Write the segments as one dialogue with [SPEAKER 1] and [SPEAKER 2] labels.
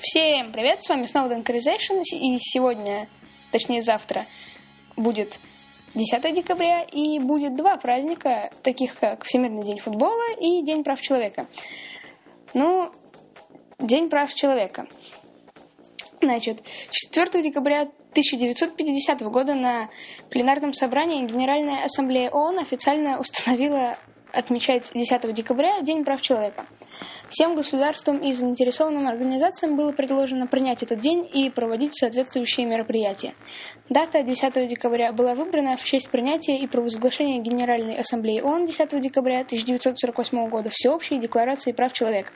[SPEAKER 1] Всем привет, с вами снова Denkarization, и сегодня, точнее завтра, будет 10 декабря, и будет два праздника, таких как Всемирный день футбола и День прав человека. Ну, День прав человека. Значит, 4 декабря 1950 года на пленарном собрании Генеральная Ассамблея ООН официально установила отмечать 10 декабря День прав человека. Всем государствам и заинтересованным организациям было предложено принять этот день и проводить соответствующие мероприятия. Дата 10 декабря была выбрана в честь принятия и провозглашения Генеральной Ассамблеи ООН 10 декабря 1948 года Всеобщей Декларации прав человека.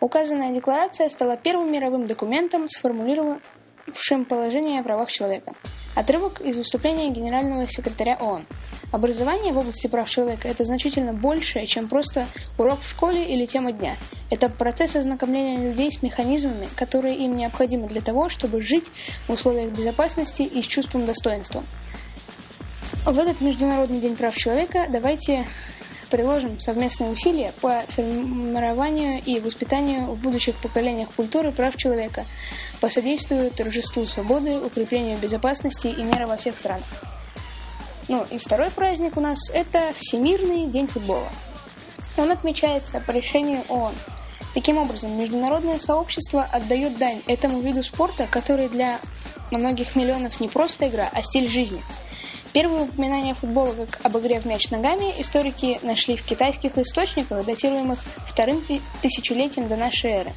[SPEAKER 1] Указанная декларация стала первым мировым документом, сформулировавшим положение о правах человека. Отрывок из выступления генерального секретаря ООН. Образование в области прав человека – это значительно большее, чем просто урок в школе или тема дня. Это процесс ознакомления людей с механизмами, которые им необходимы для того, чтобы жить в условиях безопасности и с чувством достоинства. В этот Международный день прав человека давайте приложим совместные усилия по формированию и воспитанию в будущих поколениях культуры прав человека, посодействуют торжеству свободы, укреплению безопасности и мира во всех странах. Ну и второй праздник у нас – это Всемирный день футбола. Он отмечается по решению ООН. Таким образом, международное сообщество отдает дань этому виду спорта, который для многих миллионов не просто игра, а стиль жизни – Первые упоминания футбола как об игре в мяч ногами историки нашли в китайских источниках, датируемых вторым тысячелетием до нашей эры.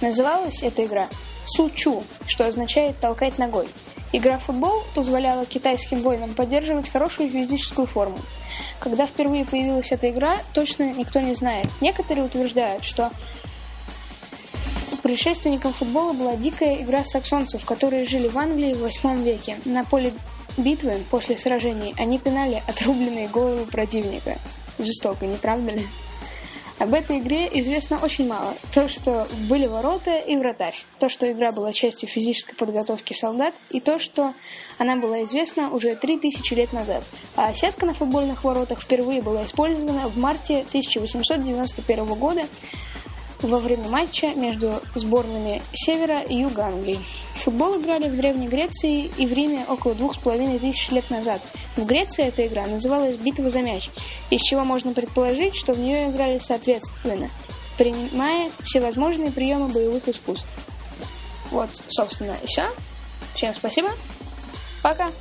[SPEAKER 1] Называлась эта игра Сучу, что означает «толкать ногой». Игра в футбол позволяла китайским воинам поддерживать хорошую физическую форму. Когда впервые появилась эта игра, точно никто не знает. Некоторые утверждают, что предшественником футбола была дикая игра саксонцев, которые жили в Англии в 8 веке. На поле битвы после сражений они пинали отрубленные головы противника. Жестоко, не правда ли? Об этой игре известно очень мало. То, что были ворота и вратарь. То, что игра была частью физической подготовки солдат. И то, что она была известна уже 3000 лет назад. А сетка на футбольных воротах впервые была использована в марте 1891 года во время матча между сборными Севера и Юга Англии. футбол играли в Древней Греции и в Риме около двух с половиной тысяч лет назад. В Греции эта игра называлась «Битва за мяч», из чего можно предположить, что в нее играли соответственно, принимая всевозможные приемы боевых искусств. Вот, собственно, и все. Всем спасибо. Пока.